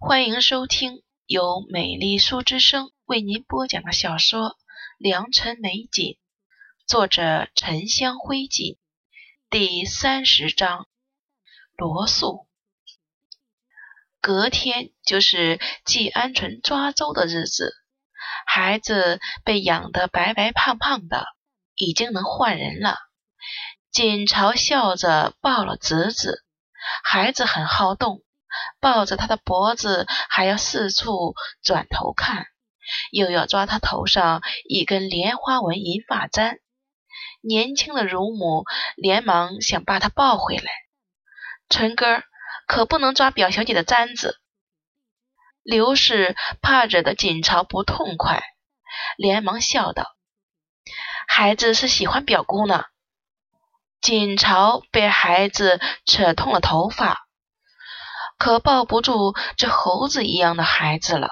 欢迎收听由美丽书之声为您播讲的小说《良辰美景》，作者沉香灰烬，第三十章。罗素。隔天就是季安纯抓周的日子，孩子被养得白白胖胖的，已经能换人了。锦朝笑着抱了侄子，孩子很好动。抱着他的脖子，还要四处转头看，又要抓他头上一根莲花纹银发簪。年轻的乳母连忙想把他抱回来。纯哥可不能抓表小姐的簪子。刘氏怕惹得锦朝不痛快，连忙笑道：“孩子是喜欢表姑呢。”锦朝被孩子扯痛了头发。可抱不住这猴子一样的孩子了，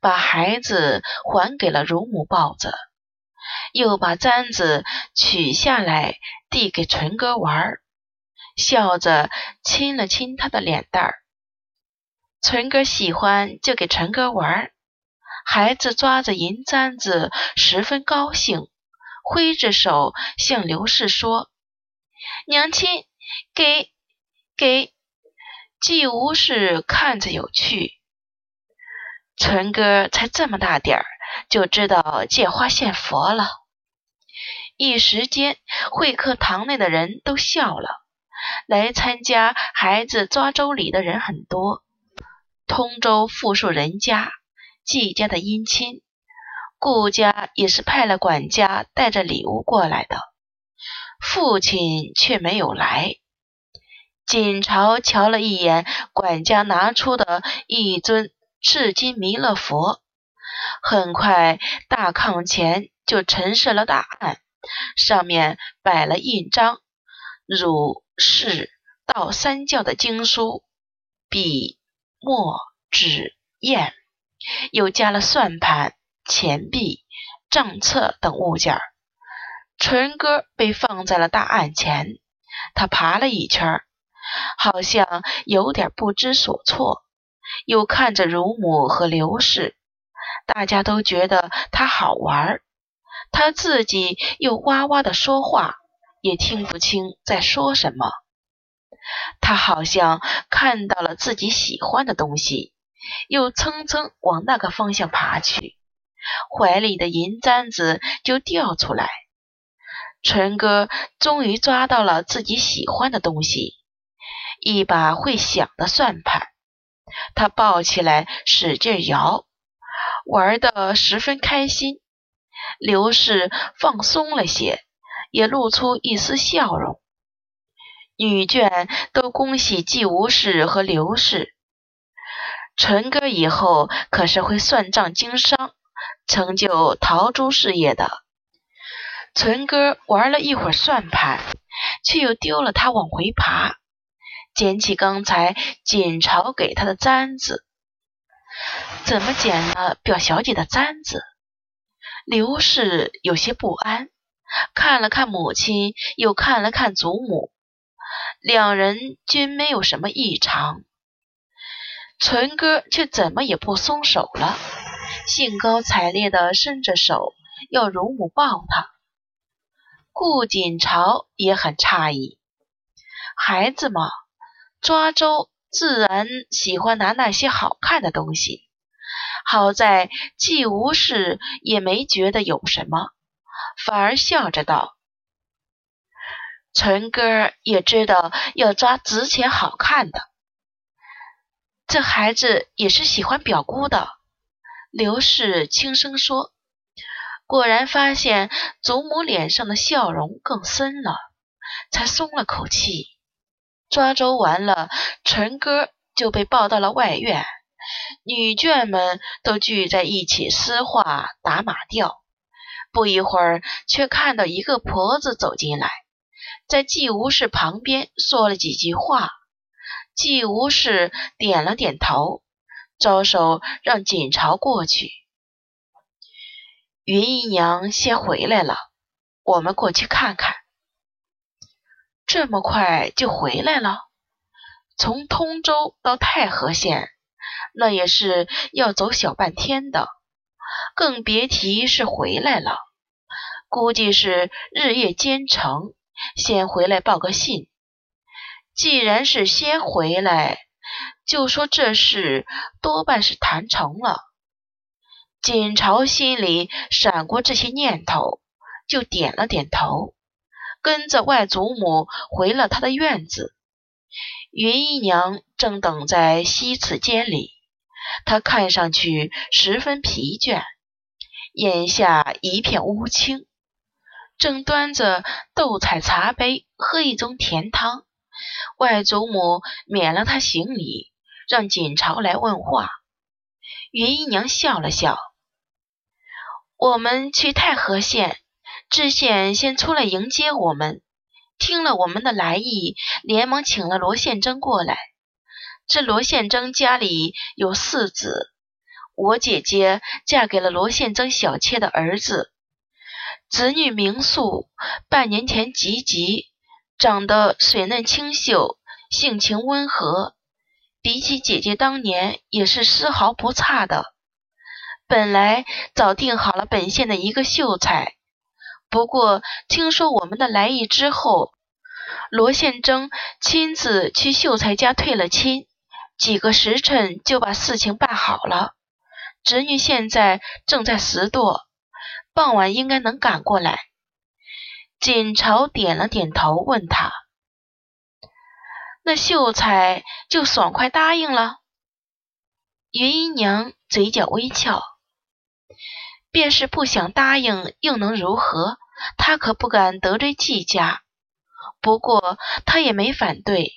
把孩子还给了乳母抱着，又把簪子取下来递给纯哥玩，笑着亲了亲他的脸蛋儿。纯哥喜欢就给纯哥玩，孩子抓着银簪子十分高兴，挥着手向刘氏说：“娘亲，给给。”季无事看着有趣，纯哥才这么大点儿，就知道借花献佛了。一时间，会客堂内的人都笑了。来参加孩子抓周礼的人很多，通州富庶人家，季家的姻亲，顾家也是派了管家带着礼物过来的，父亲却没有来。锦朝瞧了一眼管家拿出的一尊赤金弥勒佛，很快大炕前就陈设了大案，上面摆了印章、儒、释、道三教的经书、笔、墨、纸、砚，又加了算盘、钱币、账册等物件。纯哥被放在了大案前，他爬了一圈。好像有点不知所措，又看着乳母和刘氏，大家都觉得他好玩，他自己又哇哇的说话，也听不清在说什么。他好像看到了自己喜欢的东西，又蹭蹭往那个方向爬去，怀里的银簪子就掉出来。纯哥终于抓到了自己喜欢的东西。一把会响的算盘，他抱起来使劲摇，玩得十分开心。刘氏放松了些，也露出一丝笑容。女眷都恭喜季无事和刘氏。纯哥以后可是会算账经商，成就陶朱事业的。纯哥玩了一会儿算盘，却又丢了它往回爬。捡起刚才锦朝给他的簪子，怎么捡了表小姐的簪子？刘氏有些不安，看了看母亲，又看了看祖母，两人均没有什么异常。纯哥却怎么也不松手了，兴高采烈地伸着手要乳母抱他。顾锦朝也很诧异，孩子嘛。抓周自然喜欢拿那些好看的东西，好在既无事也没觉得有什么，反而笑着道：“纯哥也知道要抓值钱好看的，这孩子也是喜欢表姑的。”刘氏轻声说，果然发现祖母脸上的笑容更深了，才松了口气。抓周完了，陈哥就被抱到了外院，女眷们都聚在一起诗画打马吊。不一会儿，却看到一个婆子走进来，在季无事旁边说了几句话。季无事点了点头，招手让锦朝过去。云姨娘先回来了，我们过去看看。这么快就回来了？从通州到太和县，那也是要走小半天的，更别提是回来了。估计是日夜兼程，先回来报个信。既然是先回来，就说这事多半是谈成了。锦朝心里闪过这些念头，就点了点头，跟着外祖母回了他的院子。云姨娘正等在西次间里，她看上去十分疲倦，眼下一片乌青，正端着豆彩茶杯喝一盅甜汤。外祖母免了她行礼，让锦朝来问话。云姨娘笑了笑：“我们去太和县，知县先出来迎接我们。”听了我们的来意，连忙请了罗宪珍过来。这罗宪珍家里有四子，我姐姐嫁给了罗宪珍小妾的儿子，子女名素，半年前及笄，长得水嫩清秀，性情温和，比起姐姐当年也是丝毫不差的。本来早定好了本县的一个秀才。不过，听说我们的来意之后，罗宪征亲自去秀才家退了亲，几个时辰就把事情办好了。侄女现在正在拾掇，傍晚应该能赶过来。锦朝点了点头，问他：“那秀才就爽快答应了？”云姨娘嘴角微翘，便是不想答应，又能如何？他可不敢得罪季家，不过他也没反对。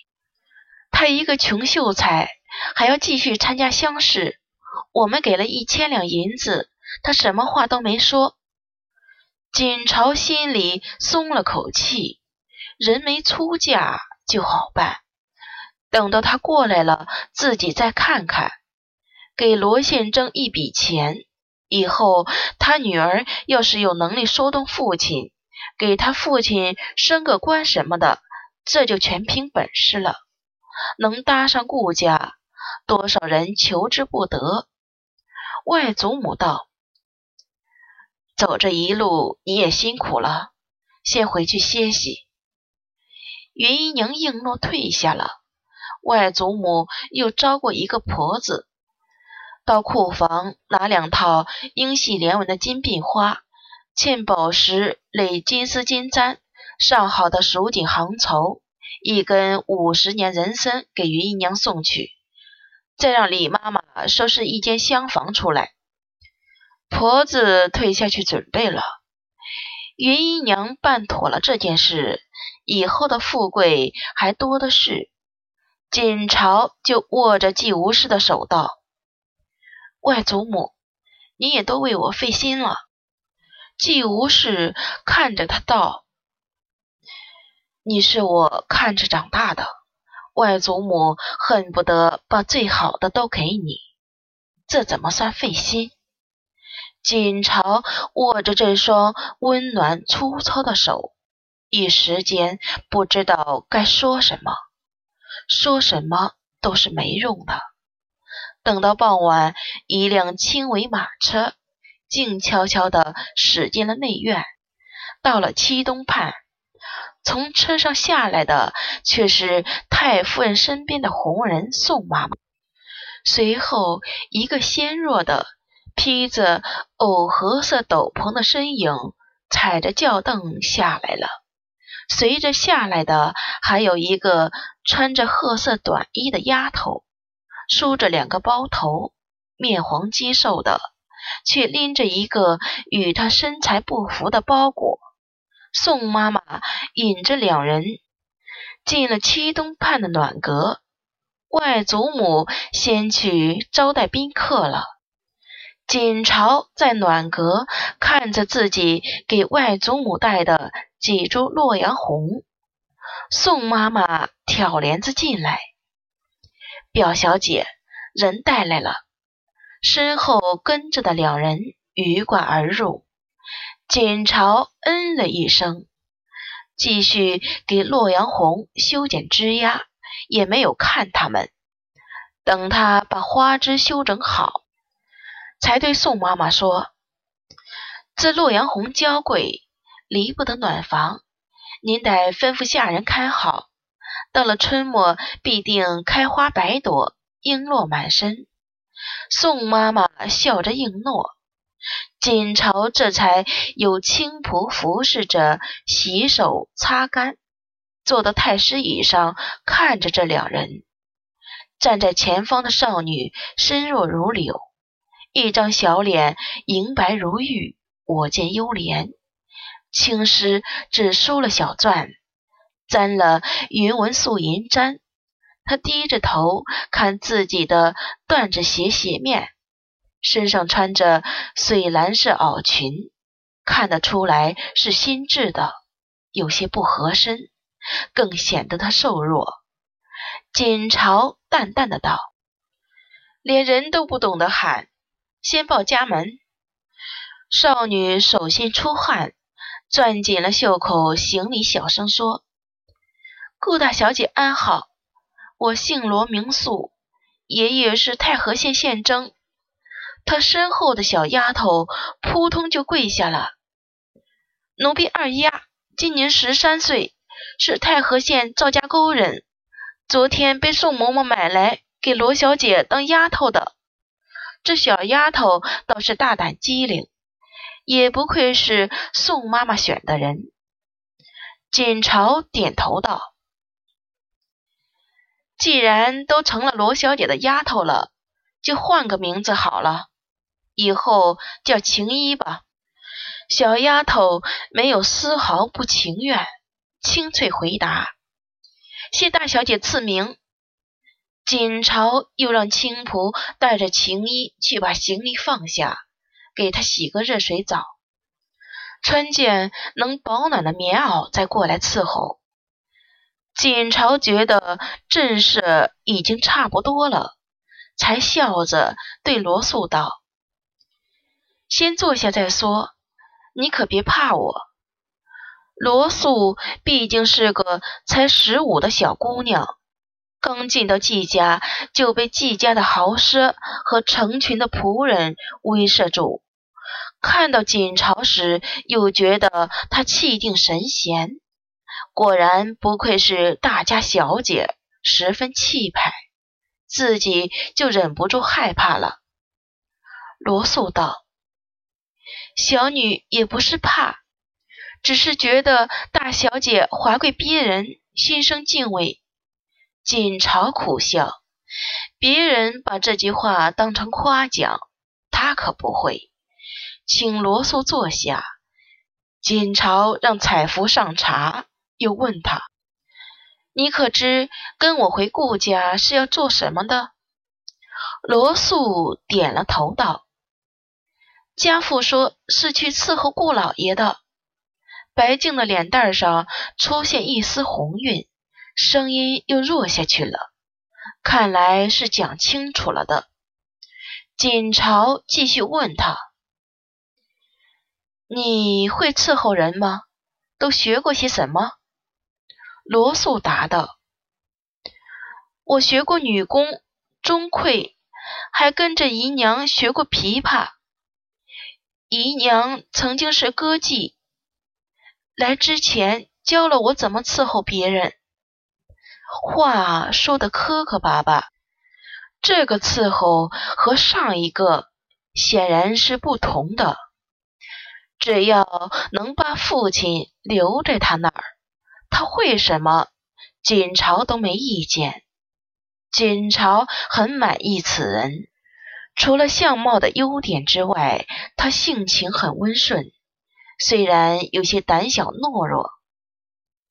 他一个穷秀才，还要继续参加乡试。我们给了一千两银子，他什么话都没说。锦朝心里松了口气，人没出嫁就好办。等到他过来了，自己再看看。给罗宪征一笔钱。以后他女儿要是有能力说动父亲，给他父亲升个官什么的，这就全凭本事了。能搭上顾家，多少人求之不得。外祖母道：“走这一路你也辛苦了，先回去歇息。”云姨娘应诺退下了。外祖母又招过一个婆子。到库房拿两套英系连纹的金鬓花、嵌宝石类金丝金簪上好的蜀锦行绸，一根五十年人参给云姨娘送去，再让李妈妈收拾一间厢房出来。婆子退下去准备了。云姨娘办妥了这件事，以后的富贵还多的是。锦朝就握着季无事的手道。外祖母，你也都为我费心了。季无事看着他道：“你是我看着长大的，外祖母恨不得把最好的都给你，这怎么算费心？”锦朝握着这双温暖粗糙的手，一时间不知道该说什么，说什么都是没用的。等到傍晚，一辆轻尾马车静悄悄地驶进了内院。到了七东畔，从车上下来的却是太夫人身边的红人宋妈妈。随后，一个纤弱的、披着藕荷色斗篷的身影踩着轿凳下来了。随着下来的，还有一个穿着褐色短衣的丫头。梳着两个包头，面黄肌瘦的，却拎着一个与她身材不符的包裹。宋妈妈引着两人进了七东畔的暖阁，外祖母先去招待宾客了。锦朝在暖阁看着自己给外祖母带的几株洛阳红，宋妈妈挑帘子进来。表小姐，人带来了。身后跟着的两人鱼贯而入。锦朝嗯了一声，继续给洛阳红修剪枝丫，也没有看他们。等他把花枝修整好，才对宋妈妈说：“这洛阳红娇贵，离不得暖房，您得吩咐下人看好。到了春末，必定开花百朵，璎珞满身。”宋妈妈笑着应诺。锦朝这才有青仆服侍着洗手擦干，坐到太师椅上看着这两人。站在前方的少女身若如柳，一张小脸莹白如玉，我见幽怜。青丝只梳了小髯，沾了云纹素银簪。她低着头看自己的缎子鞋鞋面。身上穿着水蓝色袄裙，看得出来是新制的，有些不合身，更显得她瘦弱。锦朝淡淡的道：“连人都不懂得喊，先报家门。”少女手心出汗，攥紧了袖口，行礼，小声说：“顾大小姐安好，我姓罗，名素，爷爷是太和县县征。”他身后的小丫头扑通就跪下了。奴婢二丫今年十三岁，是太和县赵家沟人，昨天被宋嬷嬷买来给罗小姐当丫头的。这小丫头倒是大胆机灵，也不愧是宋妈妈选的人。锦朝点头道：“既然都成了罗小姐的丫头了，就换个名字好了。”以后叫晴衣吧。小丫头没有丝毫不情愿，清脆回答：“谢大小姐赐名。”锦朝又让青仆带着晴衣去把行李放下，给她洗个热水澡，穿件能保暖的棉袄，再过来伺候。锦朝觉得阵势已经差不多了，才笑着对罗素道。先坐下再说，你可别怕我。罗素毕竟是个才十五的小姑娘，刚进到季家就被季家的豪奢和成群的仆人威慑住。看到锦朝时，又觉得她气定神闲，果然不愧是大家小姐，十分气派，自己就忍不住害怕了。罗素道。小女也不是怕，只是觉得大小姐华贵逼人，心生敬畏。锦朝苦笑，别人把这句话当成夸奖，他可不会。请罗素坐下。锦朝让彩福上茶，又问他：“你可知跟我回顾家是要做什么的？”罗素点了头道。家父说是去伺候顾老爷的。白净的脸蛋上出现一丝红晕，声音又弱下去了。看来是讲清楚了的。锦朝继续问他：“你会伺候人吗？都学过些什么？”罗素答道：“我学过女工、钟馗，还跟着姨娘学过琵琶。”姨娘曾经是歌妓，来之前教了我怎么伺候别人。话说的磕磕巴巴，这个伺候和上一个显然是不同的。只要能把父亲留在他那儿，他会什么，锦朝都没意见。锦朝很满意此人。除了相貌的优点之外，他性情很温顺，虽然有些胆小懦弱，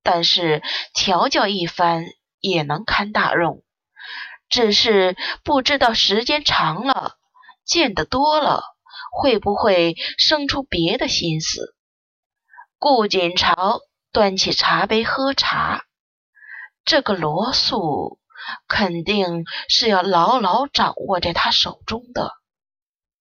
但是调教一番也能堪大用。只是不知道时间长了，见得多了，会不会生出别的心思？顾锦朝端起茶杯喝茶，这个罗素。肯定是要牢牢掌握在他手中的。